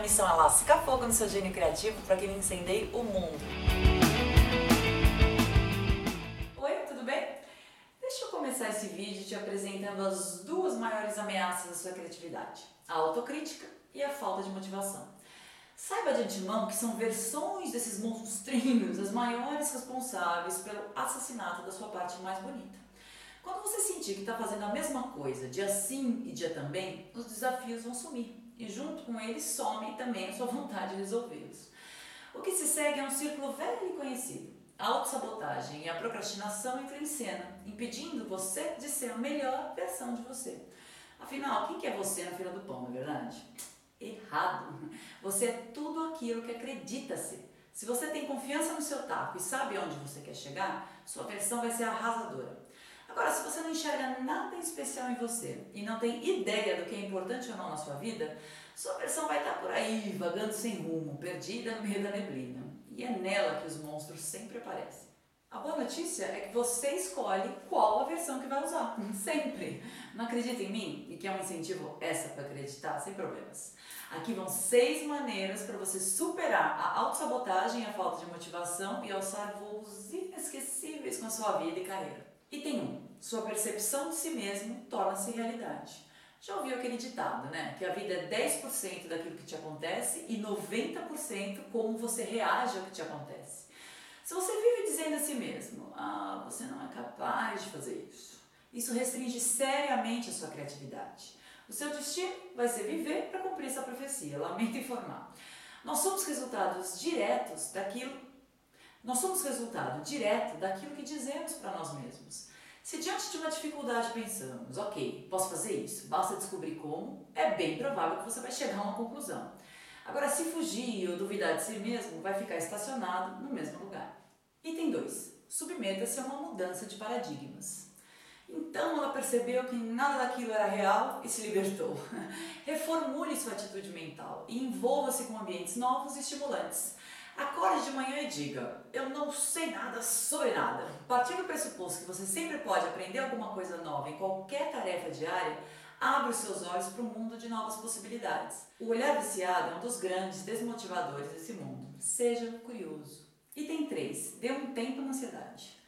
missão é lascar fogo no seu gênio criativo para que ele incendeie o mundo. Oi, tudo bem? Deixa eu começar esse vídeo te apresentando as duas maiores ameaças à sua criatividade: a autocrítica e a falta de motivação. Saiba de antemão que são versões desses monstrinhos as maiores responsáveis pelo assassinato da sua parte mais bonita. Quando você sentir que está fazendo a mesma coisa, dia sim e dia também, os desafios vão sumir e junto com eles some também a sua vontade de resolvê-los. O que se segue é um círculo velho e conhecido. A autossabotagem e a procrastinação entram em cena, impedindo você de ser a melhor versão de você. Afinal, quem que é você na fila do pão, não é verdade? Errado! Você é tudo aquilo que acredita ser. Se você tem confiança no seu taco e sabe onde você quer chegar, sua versão vai ser arrasadora. Agora, se você não enxerga nada especial em você e não tem ideia do que é importante ou não na sua vida, sua versão vai estar por aí, vagando sem rumo, perdida no meio da neblina. E é nela que os monstros sempre aparecem. A boa notícia é que você escolhe qual a versão que vai usar. Sempre. Não acredita em mim? E que é um incentivo essa para acreditar, sem problemas. Aqui vão seis maneiras para você superar a autossabotagem a falta de motivação e alçar voos inesquecíveis com a sua vida e carreira. Item 1. Sua percepção de si mesmo torna-se realidade. Já ouviu aquele ditado, né? Que a vida é 10% daquilo que te acontece e 90% como você reage ao que te acontece. Se você vive dizendo a si mesmo, ah, você não é capaz de fazer isso, isso restringe seriamente a sua criatividade. O seu destino vai ser viver para cumprir essa profecia, lamento informar. Nós somos resultados diretos daquilo nós somos resultado direto daquilo que dizemos para nós mesmos. Se diante de uma dificuldade pensamos, ok, posso fazer isso, basta descobrir como, é bem provável que você vai chegar a uma conclusão. Agora, se fugir ou duvidar de si mesmo, vai ficar estacionado no mesmo lugar. Item 2. Submeta-se a uma mudança de paradigmas. Então ela percebeu que nada daquilo era real e se libertou. Reformule sua atitude mental e envolva-se com ambientes novos e estimulantes. Acorde de manhã e diga: Eu não sei nada sobre nada. Partindo do pressuposto que você sempre pode aprender alguma coisa nova em qualquer tarefa diária, abre os seus olhos para o mundo de novas possibilidades. O olhar viciado é um dos grandes desmotivadores desse mundo. Seja curioso. Item 3. Dê um tempo na ansiedade.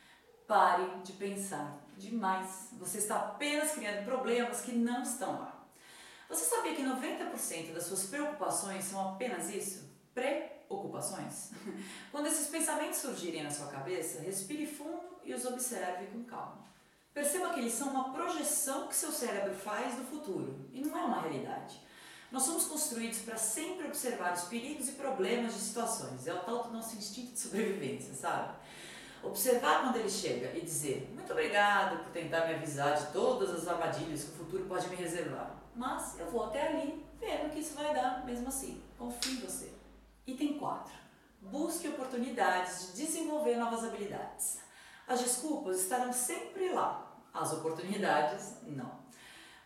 Pare de pensar demais. Você está apenas criando problemas que não estão lá. Você sabia que 90% das suas preocupações são apenas isso? Preocupações? Quando esses pensamentos surgirem na sua cabeça, respire fundo e os observe com calma. Perceba que eles são uma projeção que seu cérebro faz do futuro e não é uma realidade. Nós somos construídos para sempre observar os perigos e problemas de situações. É o tal do nosso instinto de sobrevivência, sabe? Observar quando ele chega e dizer muito obrigado por tentar me avisar de todas as armadilhas que o futuro pode me reservar. Mas eu vou até ali vendo que isso vai dar mesmo assim. Confie em você. Item 4. Busque oportunidades de desenvolver novas habilidades. As desculpas estarão sempre lá, as oportunidades não.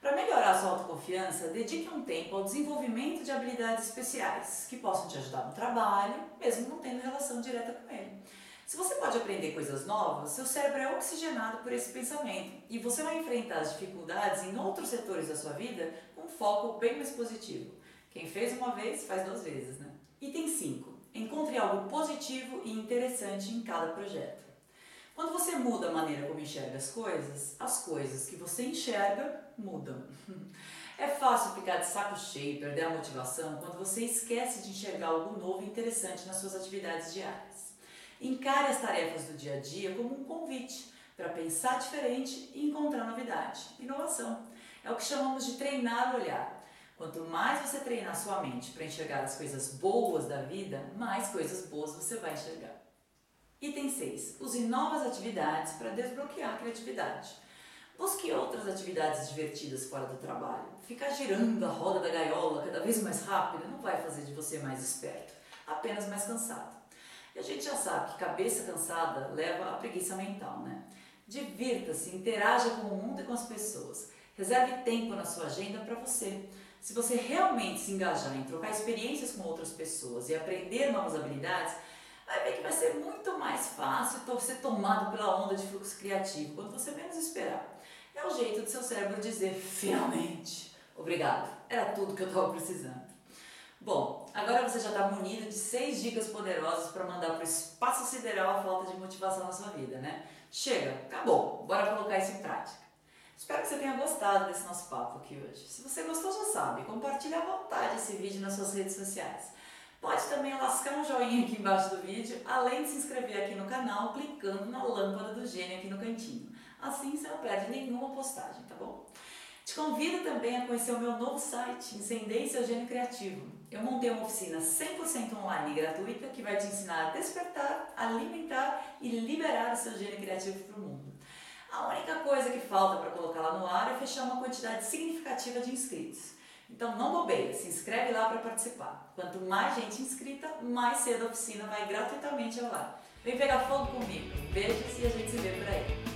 Para melhorar sua autoconfiança, dedique um tempo ao desenvolvimento de habilidades especiais que possam te ajudar no trabalho, mesmo não tendo relação direta com ele. Se você pode aprender coisas novas, seu cérebro é oxigenado por esse pensamento e você vai enfrentar as dificuldades em outros setores da sua vida com um foco bem mais positivo. Quem fez uma vez, faz duas vezes, né? Item 5. Encontre algo positivo e interessante em cada projeto. Quando você muda a maneira como enxerga as coisas, as coisas que você enxerga mudam. É fácil ficar de saco cheio e perder a motivação quando você esquece de enxergar algo novo e interessante nas suas atividades diárias. Encare as tarefas do dia a dia como um convite para pensar diferente e encontrar novidade. Inovação. É o que chamamos de treinar o olhar. Quanto mais você treinar sua mente para enxergar as coisas boas da vida, mais coisas boas você vai enxergar. Item 6. Use novas atividades para desbloquear a criatividade. Busque outras atividades divertidas fora do trabalho. Ficar girando a roda da gaiola cada vez mais rápido não vai fazer de você mais esperto, apenas mais cansado. E a gente já sabe que cabeça cansada leva à preguiça mental, né? Divirta-se, interaja com o mundo e com as pessoas. Reserve tempo na sua agenda para você. Se você realmente se engajar em trocar experiências com outras pessoas e aprender novas habilidades, vai ver que vai ser muito mais fácil ser tomado pela onda de fluxo criativo quando você menos esperar. É o jeito do seu cérebro dizer, finalmente, obrigado, era tudo que eu estava precisando. Bom, agora você já está munido de seis dicas poderosas para mandar para o espaço sideral a falta de motivação na sua vida, né? Chega, acabou, bora colocar isso em prática. Espero que você tenha gostado desse nosso papo aqui hoje. Se você gostou, já sabe, compartilhe à vontade esse vídeo nas suas redes sociais. Pode também lascar um joinha aqui embaixo do vídeo, além de se inscrever aqui no canal clicando na lâmpada do gênio aqui no cantinho. Assim você não perde nenhuma postagem, tá bom? Te convido também a conhecer o meu novo site, Incendeie Seu Gênio Criativo. Eu montei uma oficina 100% online e gratuita que vai te ensinar a despertar, alimentar e liberar o seu gênio criativo para o mundo. A única coisa que falta para colocar lá no ar é fechar uma quantidade significativa de inscritos. Então não bobeia, se inscreve lá para participar. Quanto mais gente inscrita, mais cedo a oficina vai gratuitamente ao ar. Vem pegar fogo comigo. Beijos e a gente se vê por aí.